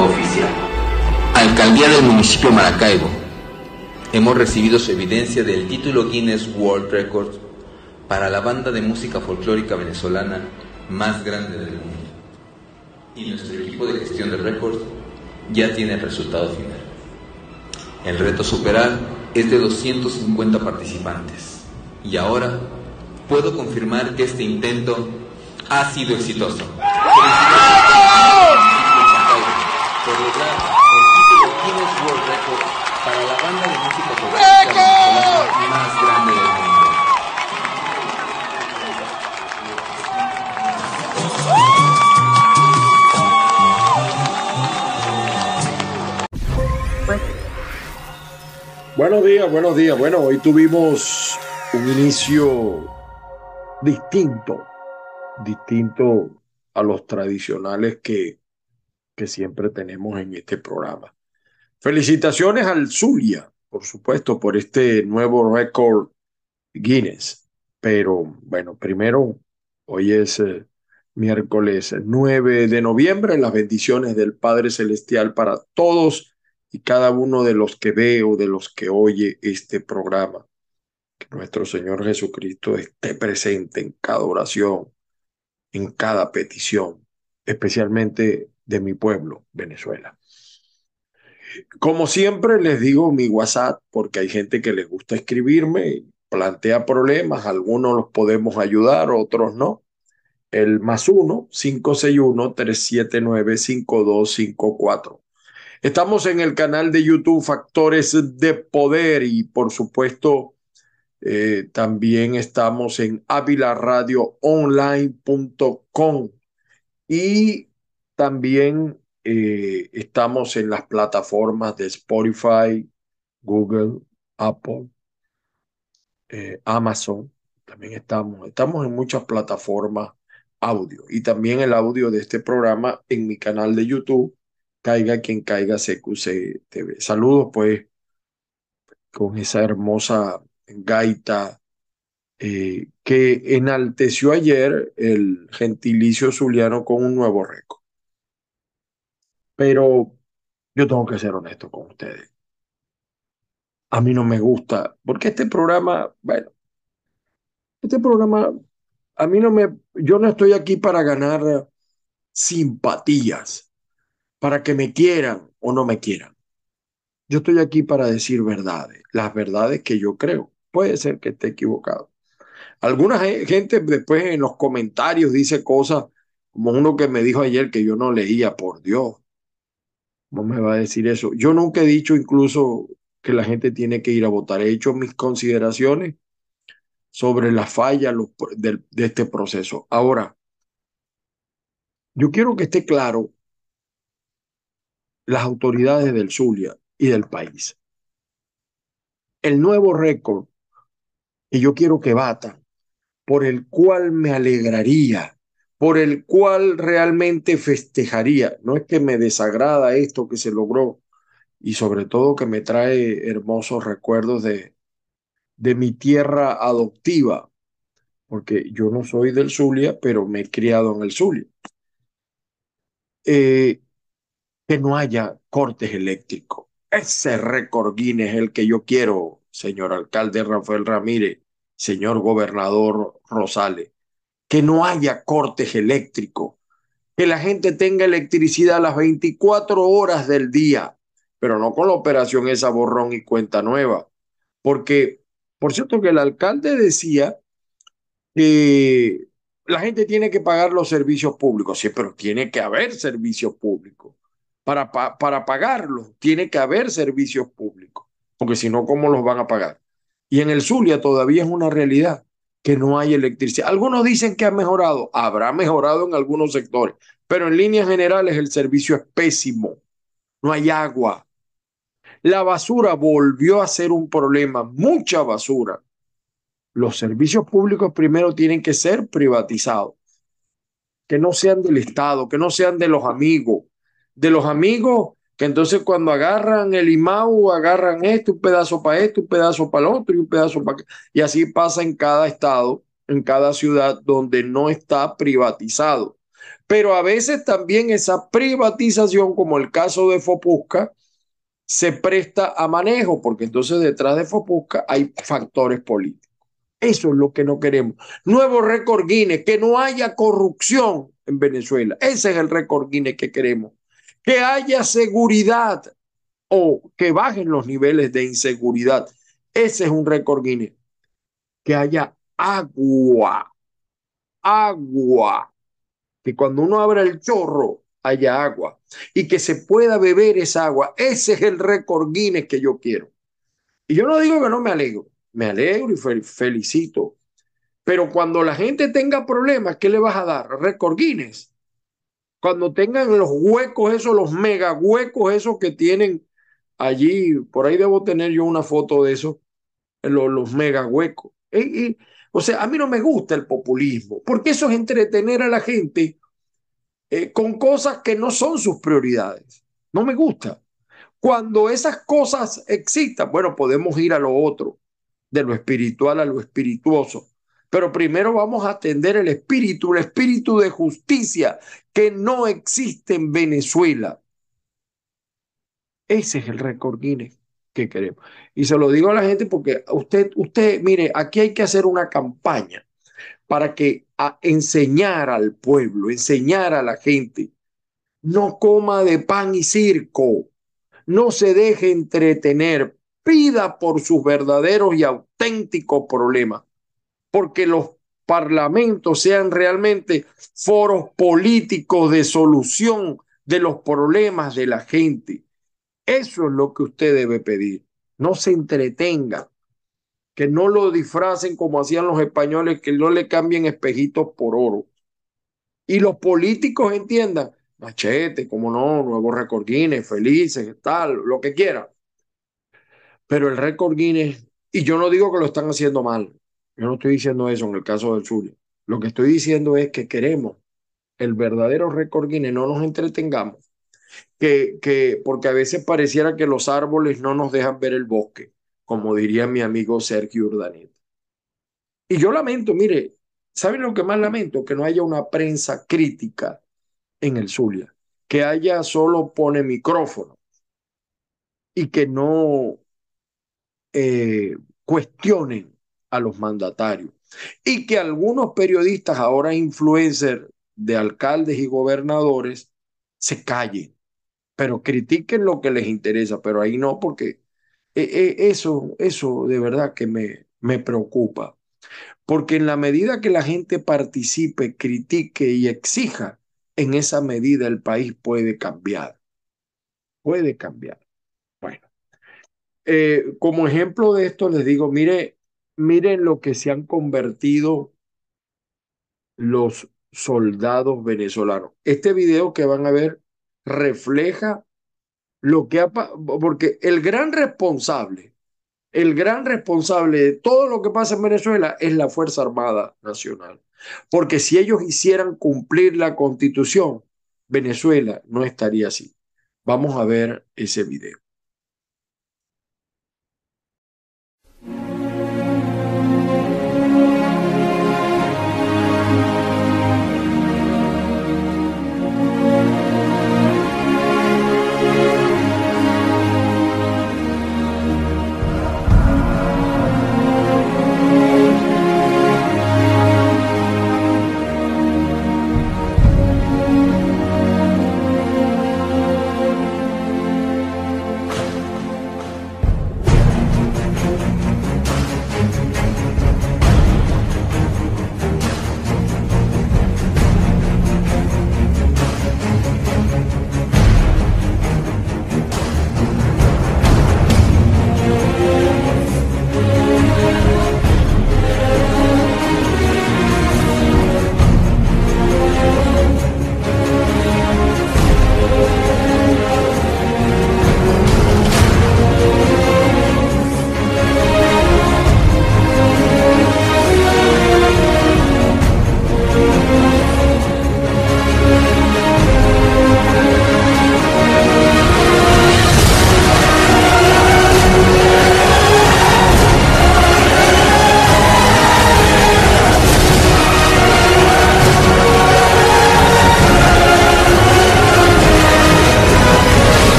Oficial. Alcaldía del municipio Maracaibo. Hemos recibido su evidencia del título Guinness World Records para la banda de música folclórica venezolana más grande del mundo. Y nuestro equipo de gestión de récords ya tiene el resultado final. El reto superar es de 250 participantes. Y ahora puedo confirmar que este intento ha sido exitoso por Buenos días, buenos días. Bueno, hoy tuvimos un inicio distinto, distinto a los tradicionales que que siempre tenemos en este programa. Felicitaciones al Zulia, por supuesto, por este nuevo récord Guinness. Pero bueno, primero, hoy es eh, miércoles 9 de noviembre, las bendiciones del Padre Celestial para todos y cada uno de los que ve o de los que oye este programa. Que nuestro Señor Jesucristo esté presente en cada oración, en cada petición, especialmente de mi pueblo, Venezuela. Como siempre les digo mi WhatsApp, porque hay gente que les gusta escribirme, plantea problemas, algunos los podemos ayudar, otros no. El más uno, 561-379-5254. Estamos en el canal de YouTube Factores de Poder y por supuesto eh, también estamos en avilaradioonline.com y también eh, estamos en las plataformas de Spotify, Google, Apple, eh, Amazon. También estamos, estamos en muchas plataformas audio y también el audio de este programa en mi canal de YouTube, Caiga quien caiga CQC TV. Saludos pues con esa hermosa gaita eh, que enalteció ayer el gentilicio zuliano con un nuevo récord. Pero yo tengo que ser honesto con ustedes. A mí no me gusta, porque este programa, bueno, este programa, a mí no me, yo no estoy aquí para ganar simpatías, para que me quieran o no me quieran. Yo estoy aquí para decir verdades, las verdades que yo creo. Puede ser que esté equivocado. Alguna gente después en los comentarios dice cosas como uno que me dijo ayer que yo no leía, por Dios. ¿Cómo me va a decir eso? Yo nunca he dicho incluso que la gente tiene que ir a votar. He hecho mis consideraciones sobre la falla de, de este proceso. Ahora, yo quiero que esté claro las autoridades del Zulia y del país. El nuevo récord que yo quiero que batan, por el cual me alegraría por el cual realmente festejaría. No es que me desagrada esto que se logró y sobre todo que me trae hermosos recuerdos de, de mi tierra adoptiva, porque yo no soy del Zulia, pero me he criado en el Zulia. Eh, que no haya cortes eléctricos. Ese récord Guinness es el que yo quiero, señor alcalde Rafael Ramírez, señor gobernador Rosales que no haya cortes eléctricos, que la gente tenga electricidad a las 24 horas del día, pero no con la operación esa borrón y cuenta nueva. Porque, por cierto, que el alcalde decía que la gente tiene que pagar los servicios públicos, sí, pero tiene que haber servicios públicos. Para, para pagarlos tiene que haber servicios públicos, porque si no, ¿cómo los van a pagar? Y en el Zulia todavía es una realidad que no hay electricidad. Algunos dicen que ha mejorado, habrá mejorado en algunos sectores, pero en líneas generales el servicio es pésimo. No hay agua. La basura volvió a ser un problema, mucha basura. Los servicios públicos primero tienen que ser privatizados, que no sean del Estado, que no sean de los amigos. De los amigos que entonces cuando agarran el IMAU, agarran esto, un pedazo para esto, un pedazo para el otro y un pedazo para... Y así pasa en cada estado, en cada ciudad donde no está privatizado. Pero a veces también esa privatización, como el caso de Fopusca, se presta a manejo, porque entonces detrás de Fopusca hay factores políticos. Eso es lo que no queremos. Nuevo récord Guinness, que no haya corrupción en Venezuela. Ese es el récord Guinness que queremos que haya seguridad o que bajen los niveles de inseguridad. Ese es un récord Guinness. Que haya agua, agua, que cuando uno abra el chorro haya agua y que se pueda beber esa agua. Ese es el récord Guinness que yo quiero. Y yo no digo que no me alegro, me alegro y felicito. Pero cuando la gente tenga problemas, ¿qué le vas a dar? Récord Guinness cuando tengan los huecos esos, los mega huecos esos que tienen allí, por ahí debo tener yo una foto de eso, los, los mega huecos. O sea, a mí no me gusta el populismo, porque eso es entretener a la gente eh, con cosas que no son sus prioridades. No me gusta. Cuando esas cosas existan, bueno, podemos ir a lo otro, de lo espiritual a lo espirituoso. Pero primero vamos a atender el espíritu, el espíritu de justicia que no existe en Venezuela. Ese es el récord Guinness que queremos. Y se lo digo a la gente porque usted, usted, mire, aquí hay que hacer una campaña para que a enseñar al pueblo, enseñar a la gente, no coma de pan y circo, no se deje entretener, pida por sus verdaderos y auténticos problemas porque los parlamentos sean realmente foros políticos de solución de los problemas de la gente. Eso es lo que usted debe pedir. No se entretenga, que no lo disfracen como hacían los españoles, que no le cambien espejitos por oro. Y los políticos entiendan, machete, como no, nuevos récord Guinness, felices, tal, lo que quiera. Pero el récord Guinness, y yo no digo que lo están haciendo mal, yo no estoy diciendo eso en el caso del sur. Lo que estoy diciendo es que queremos el verdadero récord Guinness, no nos entretengamos, que, que, porque a veces pareciera que los árboles no nos dejan ver el bosque, como diría mi amigo Sergio Urdaneta. Y yo lamento, mire, ¿saben lo que más lamento? Que no haya una prensa crítica en el Zulia, que haya solo pone micrófono y que no eh, cuestionen a los mandatarios. Y que algunos periodistas, ahora influencers de alcaldes y gobernadores, se callen, pero critiquen lo que les interesa, pero ahí no, porque eh, eh, eso, eso de verdad que me, me preocupa. Porque en la medida que la gente participe, critique y exija, en esa medida el país puede cambiar. Puede cambiar. Bueno, eh, como ejemplo de esto les digo, mire, Miren lo que se han convertido los soldados venezolanos. Este video que van a ver refleja lo que ha porque el gran responsable, el gran responsable de todo lo que pasa en Venezuela es la Fuerza Armada Nacional. Porque si ellos hicieran cumplir la constitución, Venezuela no estaría así. Vamos a ver ese video.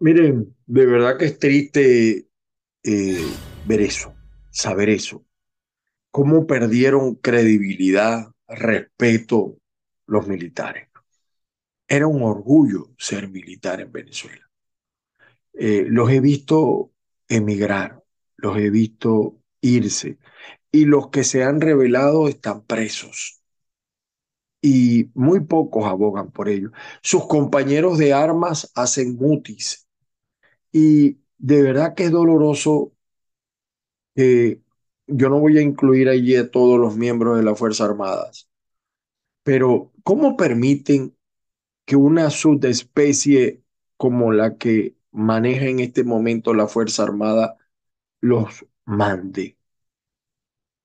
Miren, de verdad que es triste eh, ver eso, saber eso. Cómo perdieron credibilidad, respeto los militares. Era un orgullo ser militar en Venezuela. Eh, los he visto emigrar, los he visto irse y los que se han revelado están presos. Y muy pocos abogan por ello. Sus compañeros de armas hacen mutis. Y de verdad que es doloroso que yo no voy a incluir allí a todos los miembros de las Fuerzas Armadas, pero ¿cómo permiten que una subespecie como la que maneja en este momento la Fuerza Armada los mande?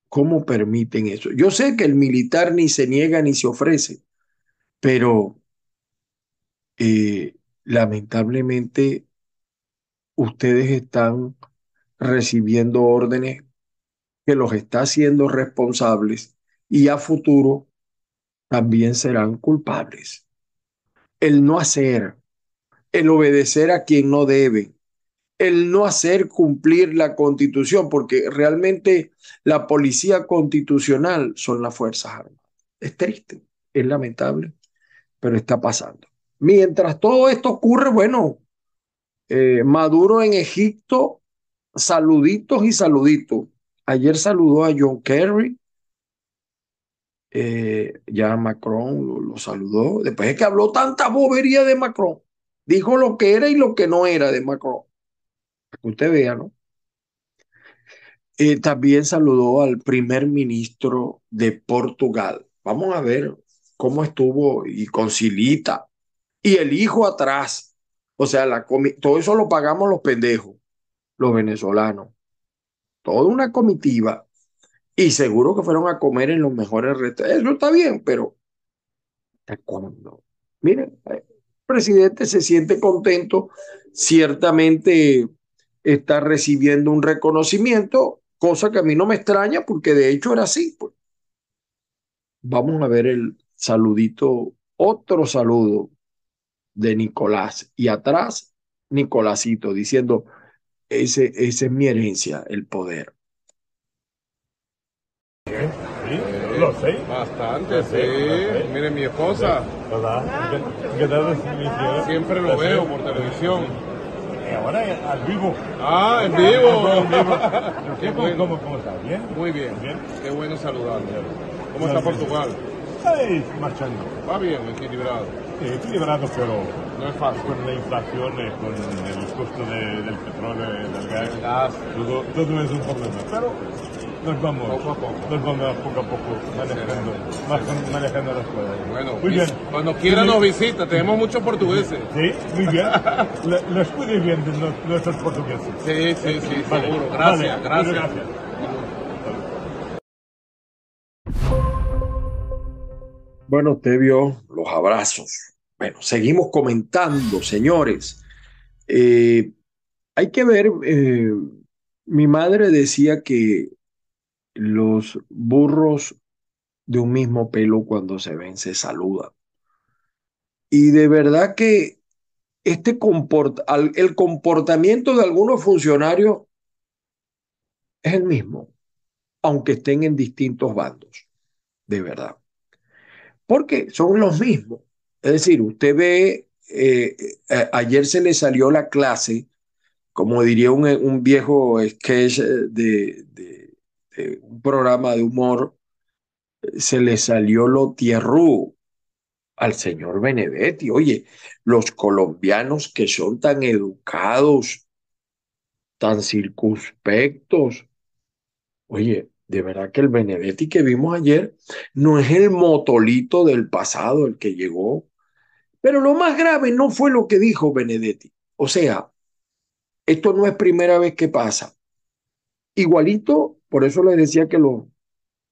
¿Cómo permiten eso? Yo sé que el militar ni se niega ni se ofrece, pero eh, lamentablemente ustedes están recibiendo órdenes que los está haciendo responsables y a futuro también serán culpables. El no hacer, el obedecer a quien no debe, el no hacer cumplir la constitución, porque realmente la policía constitucional son las Fuerzas Armadas. Es triste, es lamentable, pero está pasando. Mientras todo esto ocurre, bueno, eh, Maduro en Egipto, saluditos y saluditos. Ayer saludó a John Kerry, eh, ya Macron lo, saludó. Después es que habló tanta bobería de Macron, dijo lo que era y lo que no era de Macron. que usted vea, ¿no? Eh, también saludó al primer ministro de Portugal. Vamos a ver cómo estuvo y concilita. Y el hijo atrás. O sea, la todo eso lo pagamos los pendejos, los venezolanos. Toda una comitiva. Y seguro que fueron a comer en los mejores restaurantes. Eso está bien, pero ¿hasta cuándo? Miren, el presidente se siente contento. Ciertamente está recibiendo un reconocimiento, cosa que a mí no me extraña porque de hecho era así. Pues. Vamos a ver el saludito, otro saludo de Nicolás y atrás Nicolásito diciendo, ese, esa es mi herencia, el poder. Sí, lo sé. Bastante, sí. Mire, mi esposa. Siempre lo veo por televisión. Y ahora al vivo. Ah, en vivo. ¿Cómo, cómo, cómo está? ¿Bien? Muy bien. Bien. Qué bueno saludarle. ¿Cómo está Portugal? Ahí, marchando. Va bien, equilibrado. Sí, equilibrado, pero No es fácil. con la inflación, eh, con el costo de- del petróleo, del gas, Gas. todo, todo es un problema. Pero nos vamos, Poco a poco. nos vamos poco a poco manejando, más- manejando las cosas. Bueno, muy bien. Cuando quiera nos visita, tenemos muchos portugueses. Sí, muy bien. Les puede bien de nuestros portugueses. Sí, sí, sí, Vale, seguro. vale, Gracias, muchas gracias. gracias. Bueno, usted vio los abrazos. Bueno, seguimos comentando, señores. Eh, hay que ver, eh, mi madre decía que los burros de un mismo pelo cuando se ven se saludan. Y de verdad que este comport el comportamiento de algunos funcionarios es el mismo, aunque estén en distintos bandos, de verdad. Porque son los mismos. Es decir, usted ve, eh, eh, ayer se le salió la clase, como diría un, viejo sketch de, de- de un programa de humor, se le salió lo tierrú al señor Benedetti. Oye, los colombianos que son tan educados, tan circunspectos. Oye, de verdad que el Benedetti que vimos ayer no es el motolito del pasado el que llegó. Pero lo más grave no fue lo que dijo Benedetti. O sea, esto no es primera vez que pasa. Igualito, por eso les decía que los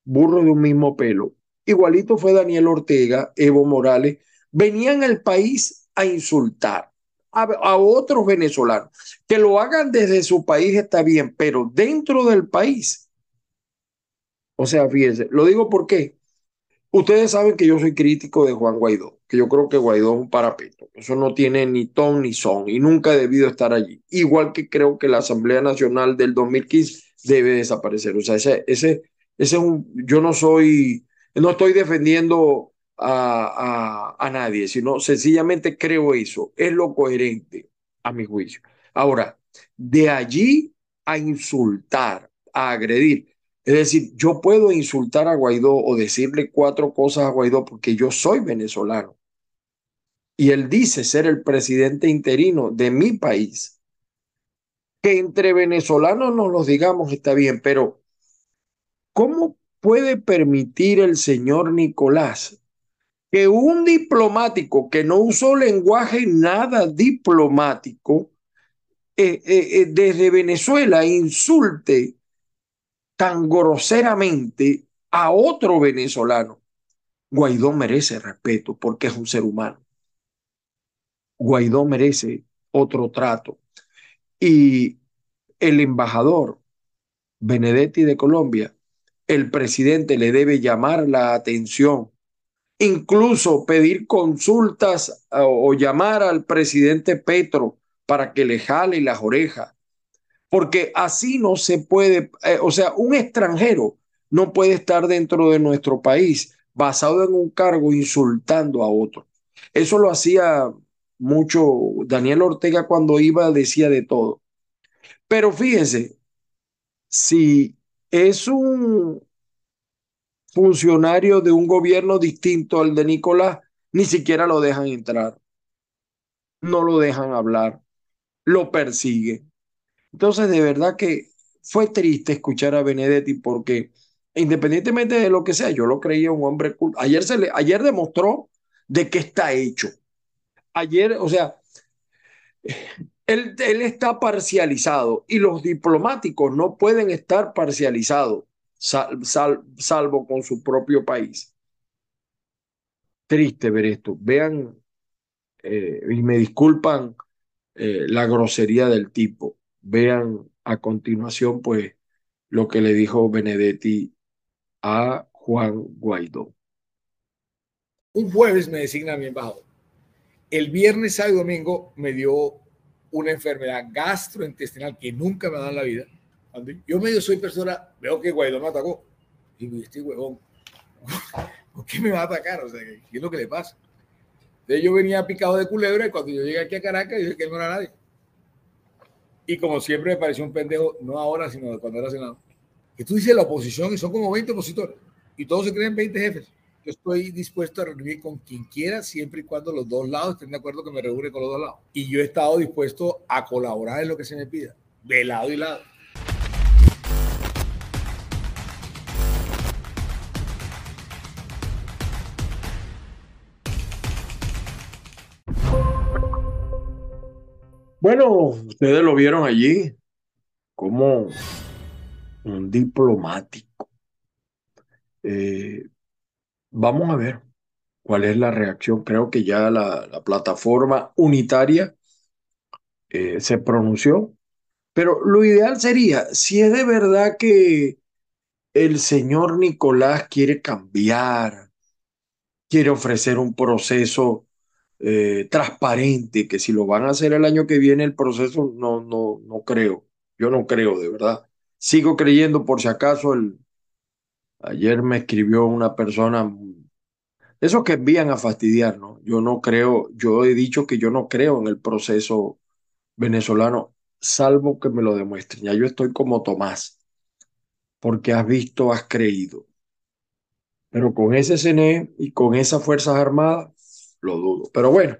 burros de un mismo pelo, igualito fue Daniel Ortega, Evo Morales, venían al país a insultar a, a otros venezolanos. Que lo hagan desde su país está bien, pero dentro del país. O sea, fíjense, lo digo porque Ustedes saben que yo soy crítico de Juan Guaidó, que yo creo que Guaidó es un parapeto. Eso no tiene ni ton ni son y nunca ha debido estar allí. Igual que creo que la Asamblea Nacional del 2015 debe desaparecer. O sea, ese, ese, ese es un, yo no soy, no estoy defendiendo a, a, a nadie, sino sencillamente creo eso. Es lo coherente a mi juicio. Ahora, de allí a insultar, a agredir. Es decir, yo puedo insultar a Guaidó o decirle cuatro cosas a Guaidó porque yo soy venezolano. Y él dice ser el presidente interino de mi país. Que entre venezolanos nos los digamos está bien, pero ¿cómo puede permitir el señor Nicolás que un diplomático que no usó lenguaje nada diplomático eh, eh, eh, desde Venezuela insulte tan groseramente a otro venezolano. Guaidó merece respeto porque es un ser humano. Guaidó merece otro trato. Y el embajador Benedetti de Colombia, el presidente le debe llamar la atención, incluso pedir consultas o llamar al presidente Petro para que le jale las orejas, porque así no se puede, eh, o sea, un extranjero no puede estar dentro de nuestro país basado en un cargo insultando a otro. Eso lo hacía mucho Daniel Ortega cuando iba, decía de todo. Pero fíjense, si es un funcionario de un gobierno distinto al de Nicolás, ni siquiera lo dejan entrar, no lo dejan hablar lo persigue. Entonces, de verdad que fue triste escuchar a Benedetti porque independientemente de lo que sea, yo lo creía un hombre culto. Ayer, se le, ayer demostró de qué está hecho. Ayer, o sea, él, él está parcializado y los diplomáticos no pueden estar parcializados, sal, sal, salvo con su propio país. Triste ver esto. Vean, eh, y me disculpan eh, la grosería del tipo. Vean a continuación, pues, lo que le dijo Benedetti a Juan Guaidó. Un jueves me designa mi embajador. El viernes, sábado y domingo me dio una enfermedad gastrointestinal que nunca me ha en la vida. Yo medio soy persona, veo que Guaidó me atacó. Digo, este huevón, ¿por qué me va a atacar? O sea, ¿qué es lo que le pasa? Entonces yo venía picado de culebra y cuando yo llegué aquí a Caracas dije que él no era nadie. Y como siempre me pareció un pendejo, no ahora, sino cuando era senador. Que tú dices la oposición y son como 20 opositores y todos se creen 20 jefes. Yo estoy dispuesto a reunir con quien quiera siempre y cuando los dos lados estén de acuerdo que me reúne con los dos lados. Y yo he estado dispuesto a colaborar en lo que se me pida, de lado y lado. Bueno, ustedes lo vieron allí como un diplomático. Eh, vamos a ver cuál es la reacción. Creo que ya la, la plataforma unitaria eh, se pronunció, pero lo ideal sería, si es de verdad que el señor Nicolás quiere cambiar, quiere ofrecer un proceso eh, transparente, que si lo van a hacer el año que viene el proceso, no, no, no creo. Yo no creo, de verdad. Sigo creyendo, por si acaso, el... ayer me escribió una persona, esos que envían a fastidiar. Yo no creo, yo he dicho que yo no creo en el proceso venezolano, salvo que me lo demuestren. Ya yo estoy como Tomás, porque has visto, has creído. Pero con ese CNE y con esas Fuerzas Armadas, lo dudo. Pero bueno,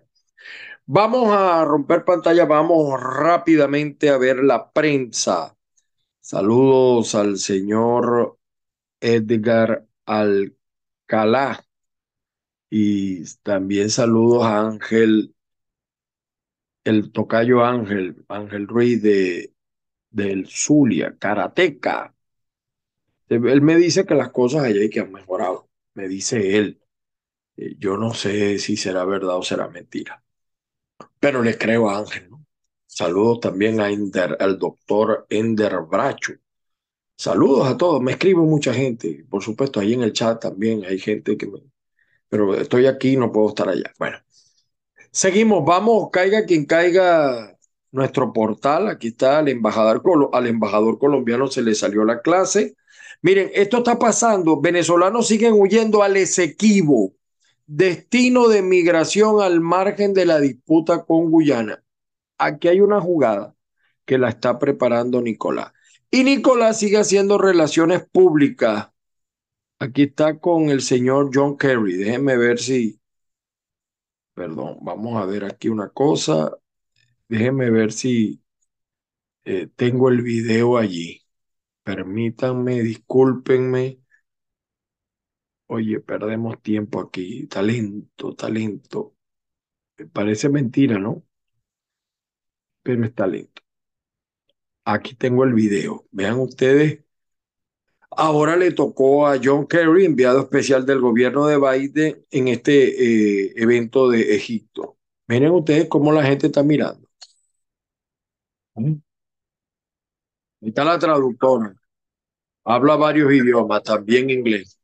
vamos a romper pantalla, vamos rápidamente a ver la prensa. Saludos al señor Edgar Alcalá y también saludos a Ángel, el tocayo Ángel, Ángel Ruiz de, del Zulia, Karateca. Él me dice que las cosas allá hay que han mejorado, me dice él. Eh, yo no sé si será verdad o será mentira, pero le creo a Ángel. ¿no? Saludos también al doctor Ender Bracho. Saludos a todos. Me escribe mucha gente. Por supuesto, ahí en el chat también hay gente que me... Pero estoy aquí, no puedo estar allá. Bueno, seguimos. Vamos, caiga quien caiga nuestro portal. Aquí está el embajador, al embajador colombiano se le salió la clase. Miren, esto está pasando. Venezolanos siguen huyendo al Esequibo, destino de migración al margen de la disputa con Guyana. Aquí hay una jugada que la está preparando Nicolás. Y Nicolás sigue haciendo relaciones públicas. Aquí está con el señor John Kerry. Déjenme ver si... Perdón, vamos a ver aquí una cosa. Déjenme ver si eh, tengo el video allí. Permítanme, discúlpenme. Oye, perdemos tiempo aquí. Talento, talento. Parece mentira, ¿no? Pero es talento. Aquí tengo el video. Vean ustedes. Ahora le tocó a John Kerry, enviado especial del gobierno de Biden, en este eh, evento de Egipto. Miren ustedes cómo la gente está mirando. Ahí está la traductora. Habla varios idiomas, también inglés.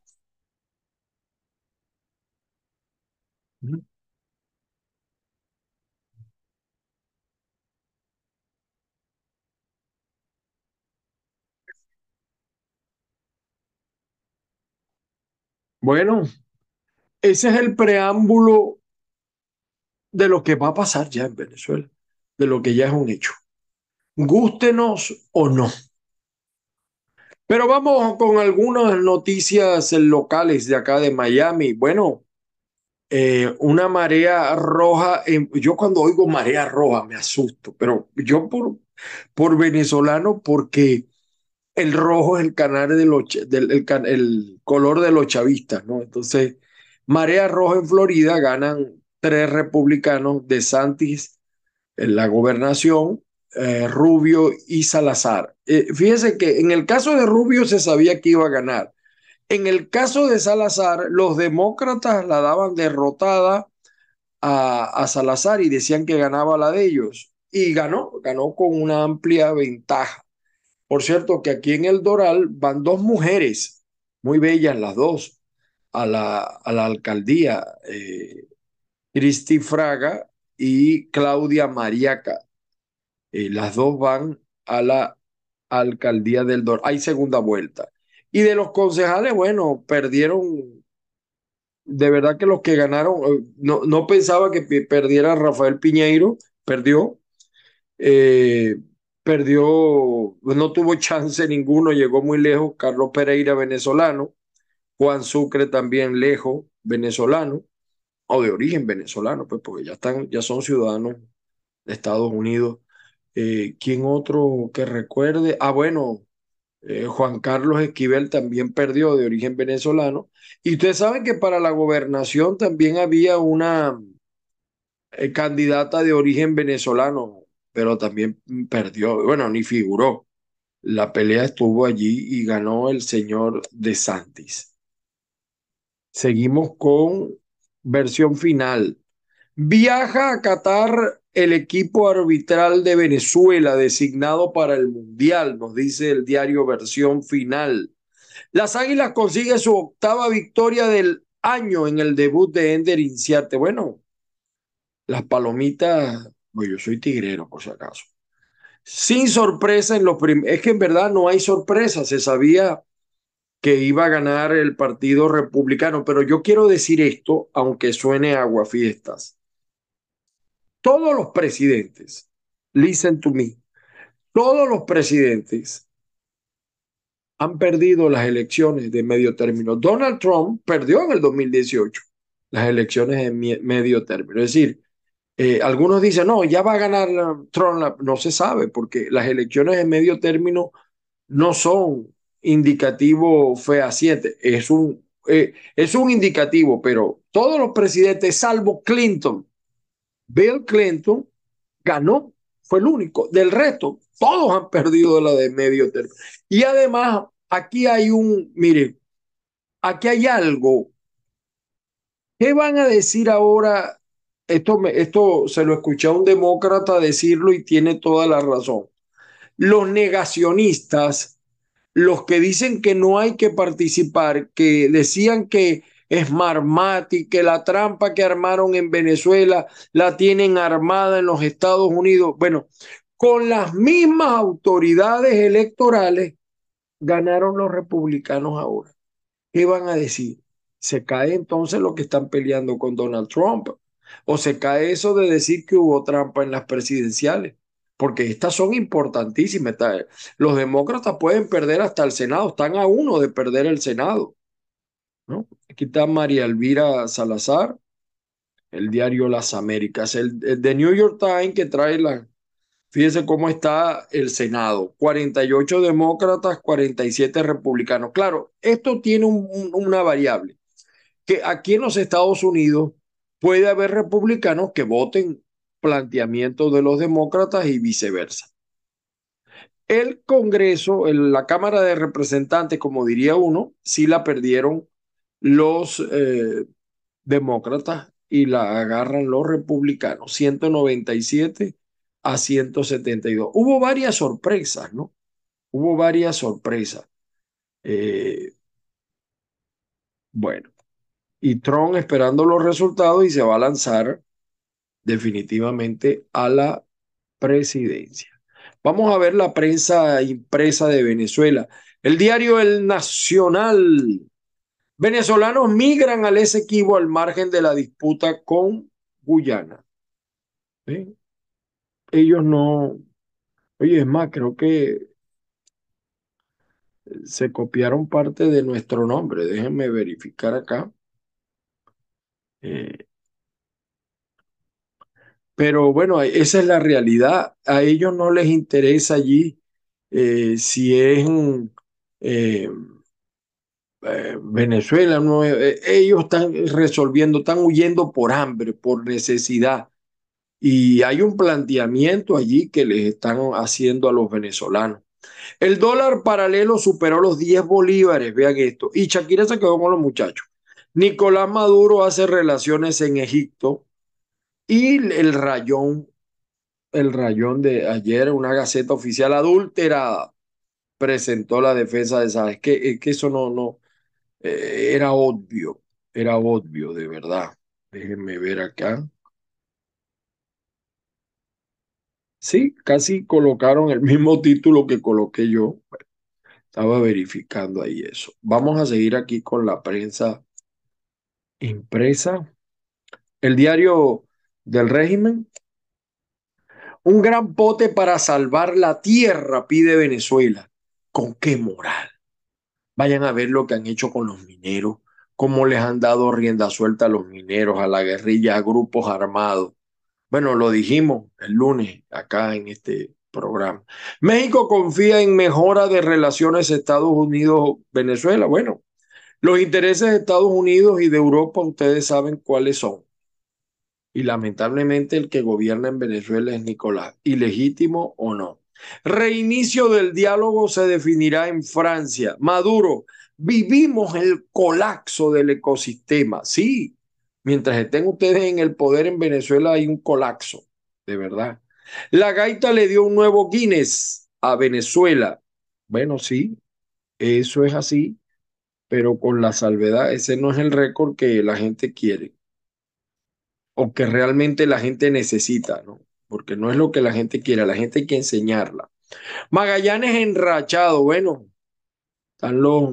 Bueno, ese es el preámbulo de lo que va a pasar ya en Venezuela, de lo que ya es un hecho. Gústenos o no. Pero vamos con algunas noticias locales de acá de Miami. Bueno, eh, una marea roja, yo cuando oigo marea roja me asusto, pero yo por, por venezolano, porque el rojo es el, canal de los, del, el, color de los chavistas, ¿no? Entonces, Marea Roja en Florida ganan tres republicanos de Santis en la gobernación, eh, Rubio y Salazar. Eh, fíjense que en el caso de Rubio se sabía que iba a ganar. En el caso de Salazar, los demócratas la daban derrotada a, a Salazar y decían que ganaba la de ellos. Y ganó, ganó con una amplia ventaja. Por cierto, que aquí en el Doral van dos mujeres, muy bellas las dos, a la, a la alcaldía, eh, Cristi Fraga y Claudia Mariaca. Eh, las dos van a la alcaldía del Doral. Hay segunda vuelta. Y de los concejales, bueno, perdieron, de verdad que los que ganaron, eh, no, no pensaba que perdiera Rafael Piñeiro, perdió. Perdió, no tuvo chance ninguno, llegó muy lejos. Carlos Pereira, venezolano. Juan Sucre también lejos, venezolano, o de origen venezolano, pues porque ya están, ya son ciudadanos de Estados Unidos. Eh, ¿Quién otro que recuerde? Ah, bueno, eh, Juan Carlos Esquivel también perdió de origen venezolano. Y ustedes saben que para la gobernación también había una eh, candidata de origen venezolano, pero también perdió, bueno, ni figuró. La pelea estuvo allí y ganó el señor De Santis. Seguimos con versión final. Viaja a Qatar el equipo arbitral de Venezuela designado para el Mundial, nos dice el diario versión final. Las Águilas consiguen su octava victoria del año en el debut de Ender Inciarte. Bueno, las palomitas yo soy tigrero, por si acaso. Sin sorpresa en los. Es que en verdad no hay sorpresa. Se sabía que iba a ganar el Partido Republicano, pero yo quiero decir esto, aunque suene aguafiestas. Todos los presidentes, listen to me, todos los presidentes han perdido las elecciones de medio término. Donald Trump perdió en el 2018 las elecciones de medio término. Es decir, eh, algunos dicen, no, ya va a ganar Trump, no se sabe, porque las elecciones en medio término no son indicativo fehaciente, es un, eh, es un indicativo, pero todos los presidentes, salvo Clinton, Bill Clinton ganó, fue el único, del resto, todos han perdido la de medio término. Y además, aquí hay un, mire, aquí hay algo. ¿Qué van a decir ahora esto, esto se lo escuché a un demócrata decirlo y tiene toda la razón. Los negacionistas los que dicen que no hay que participar, que decían que Smartmatic, que la trampa que armaron en Venezuela la tienen armada en los Estados Unidos. Bueno, con las mismas autoridades electorales ganaron los republicanos ahora. ¿Qué van a decir? Se cae entonces lo que están peleando con Donald Trump. O se cae eso de decir que hubo trampa en las presidenciales. Porque estas son importantísimas. Los demócratas pueden perder hasta el Senado. Están a uno de perder el Senado. ¿no? Aquí está María Elvira Salazar, el diario Las Américas, el, de New York Times que trae la... Fíjese cómo está el Senado. 48 demócratas, 47 republicanos. Claro, esto tiene una variable, que aquí en los Estados Unidos puede haber republicanos que voten planteamientos de los demócratas y viceversa. El Congreso, la Cámara de Representantes, como diría uno, sí la perdieron los eh, demócratas y la agarran los republicanos, 197 a 172. Hubo varias sorpresas, ¿no? Hubo varias sorpresas. Eh, bueno, y Trump esperando los resultados y se va a lanzar definitivamente a la presidencia. Vamos a ver la prensa impresa de Venezuela. El diario El Nacional Venezolanos migran al Esequibo al margen de la disputa con Guyana. Ellos no, oye, es más, creo que se copiaron parte de nuestro nombre. Déjenme verificar acá. Eh, pero bueno, esa es la realidad. A ellos no les interesa allí eh, si es... Eh, Venezuela, ellos están resolviendo, están huyendo por hambre, por necesidad. Y hay un planteamiento allí que les están haciendo a los venezolanos. El dólar paralelo superó los 10 bolívares, vean esto. Y Shakira se quedó con los muchachos. Nicolás Maduro hace relaciones en Egipto y el rayón, el rayón de ayer, una gaceta oficial adulterada, presentó la defensa de. Que, es que eso no, no, eh, era obvio, era obvio, de verdad. Déjenme ver acá. Sí, casi colocaron el mismo título que coloqué yo. estaba verificando ahí eso. Vamos a seguir aquí con la prensa impresa. El diario del régimen. Un gran pote para salvar la tierra, pide Venezuela. ¿Con qué moral? Vayan a ver lo que han hecho con los mineros, cómo les han dado rienda suelta a los mineros, a la guerrilla, a grupos armados. Bueno, lo dijimos el lunes acá en este programa. México confía en mejora de relaciones Estados Unidos-Venezuela. Bueno, los intereses de Estados Unidos y de Europa ustedes saben cuáles son. Y lamentablemente el que gobierna en Venezuela es Nicolás, ilegítimo o no. Reinicio del diálogo se definirá en Francia. Maduro, vivimos el colapso del ecosistema. Sí, mientras estén ustedes en el poder en Venezuela hay un colapso, de verdad. La gaita le dio un nuevo Guinness a Venezuela. Bueno, sí, eso es así, pero con la salvedad, ese no es el récord que la gente quiere o que realmente la gente necesita, ¿no? porque no es lo que la gente quiere, la gente hay que enseñarla. Magallanes enrachado, bueno, están los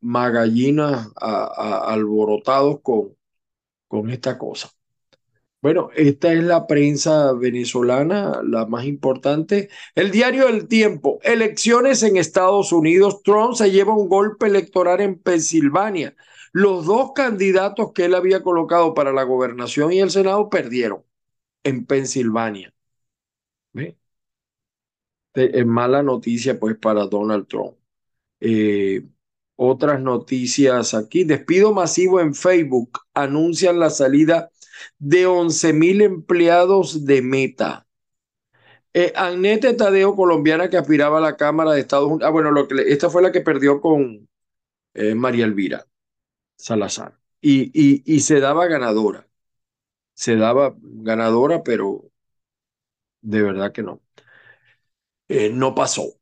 magallinas alborotados con, con esta cosa. Bueno, esta es la prensa venezolana, la más importante. El diario El Tiempo, elecciones en Estados Unidos, Trump se lleva un golpe electoral en Pensilvania. Los dos candidatos que él había colocado para la gobernación y el Senado perdieron en Pensilvania. Es mala noticia pues para Donald Trump. Eh, otras noticias aquí. Despido masivo en Facebook. Anuncian la salida de 11 mil empleados de Meta. Eh, Tadeo, colombiana que aspiraba a la Cámara de Estados Unidos. Ah, bueno, lo que, esta fue la que perdió con eh, María Elvira Salazar. Y, y, y se daba ganadora se daba ganadora, pero de verdad que no. Eh, no pasó.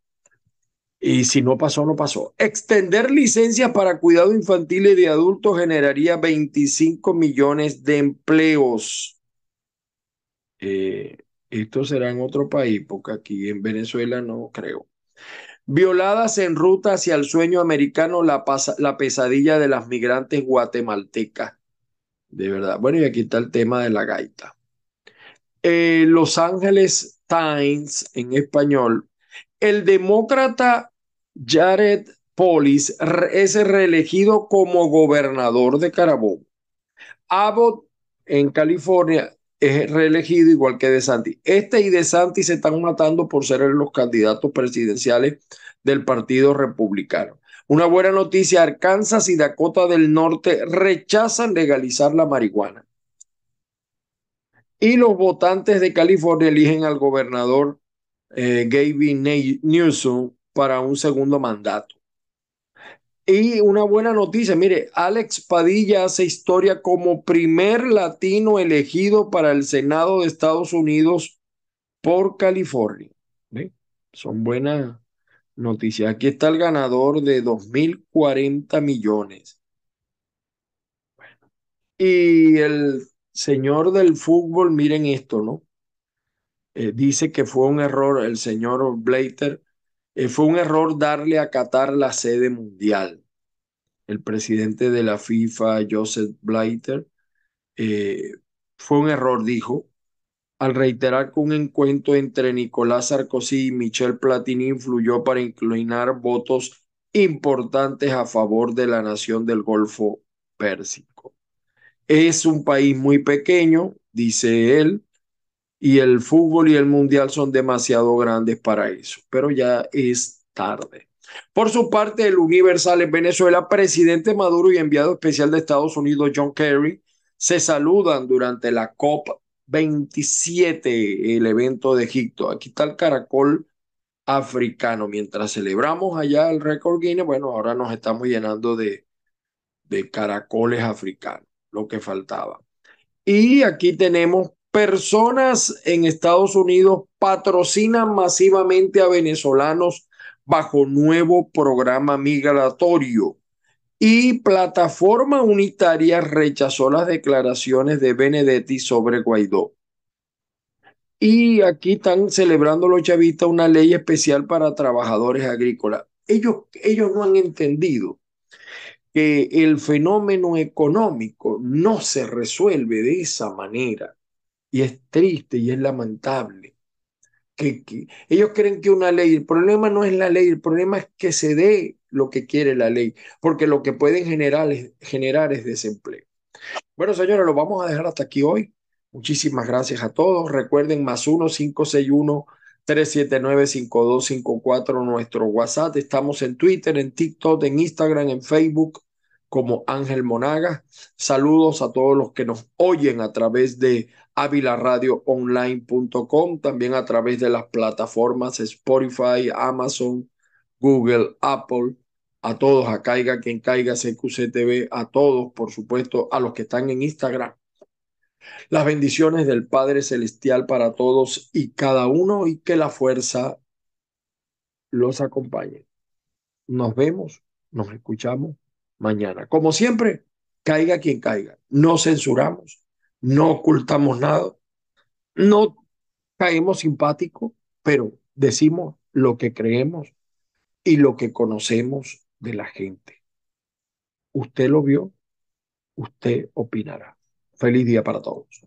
Y si no pasó, no pasó. Extender licencias para cuidado infantil y de adultos generaría 25 millones de empleos. Eh, esto será en otro país, porque aquí en Venezuela no creo. Violadas en ruta hacia el sueño americano, la, la pesadilla de las migrantes guatemaltecas. De verdad. Bueno, y aquí está el tema de la gaita. Eh, Los Ángeles Times en español. El demócrata Jared Polis es reelegido como gobernador de Carabobo. Abbott en California es reelegido igual que DeSantis. Este y DeSantis se están matando por ser los candidatos presidenciales del Partido Republicano. Una buena noticia, Arkansas y Dakota del Norte rechazan legalizar la marihuana. Y los votantes de California eligen al gobernador eh, Gavin Newsom para un segundo mandato. Y una buena noticia, mire, Alex Padilla hace historia como primer latino elegido para el Senado de Estados Unidos por California. Son buenas noticias. Aquí está el ganador de 2.040 millones. Y el señor del fútbol, miren esto, ¿no? Eh, dice que fue un error el señor Blater eh, fue un error darle a Qatar la sede mundial. El presidente de la FIFA, Joseph Blatter, eh, fue un error, dijo, al reiterar que un encuentro entre Nicolás Sarkozy y Michel Platini influyó para inclinar votos importantes a favor de la nación del Golfo Pérsico. Es un país muy pequeño, dice él, y el fútbol y el mundial son demasiado grandes para eso, pero ya es tarde. Por su parte, el Universal en Venezuela, presidente Maduro y enviado especial de Estados Unidos John Kerry se saludan durante la COP 27, el evento de Egipto. Aquí está el caracol africano. Mientras celebramos allá el récord Guinness, bueno, ahora nos estamos llenando de, de caracoles africanos, lo que faltaba. Y aquí tenemos personas en Estados Unidos patrocinan masivamente a venezolanos bajo nuevo programa migratorio y plataforma unitaria rechazó las declaraciones de Benedetti sobre Guaidó. Y aquí están celebrando los chavistas una ley especial para trabajadores agrícolas. Ellos, ellos no han entendido que el fenómeno económico no se resuelve de esa manera y es triste y es lamentable. Que, ellos creen que una ley, el problema no es la ley, el problema es que se dé lo que quiere la ley, porque lo que pueden generar es, generar es desempleo. Bueno, señores, lo vamos a dejar hasta aquí hoy. Muchísimas gracias a todos. Recuerden más 1-561-379-5254 nuestro WhatsApp. Estamos en Twitter, en TikTok, en Instagram, en Facebook como Ángel Monaga. Saludos a todos los que nos oyen a través de avilaradioonline.com, también a través de las plataformas Spotify, Amazon, Google, Apple, a todos, a Caiga quien caiga, CQC TV, a todos, por supuesto, a los que están en Instagram. Las bendiciones del Padre Celestial para todos y cada uno y que la fuerza los acompañe. Nos vemos, nos escuchamos mañana. Como siempre, caiga quien caiga. No censuramos, no ocultamos nada, no caemos simpático, pero decimos lo que creemos y lo que conocemos de la gente. Usted lo vio, usted opinará. Feliz día para todos.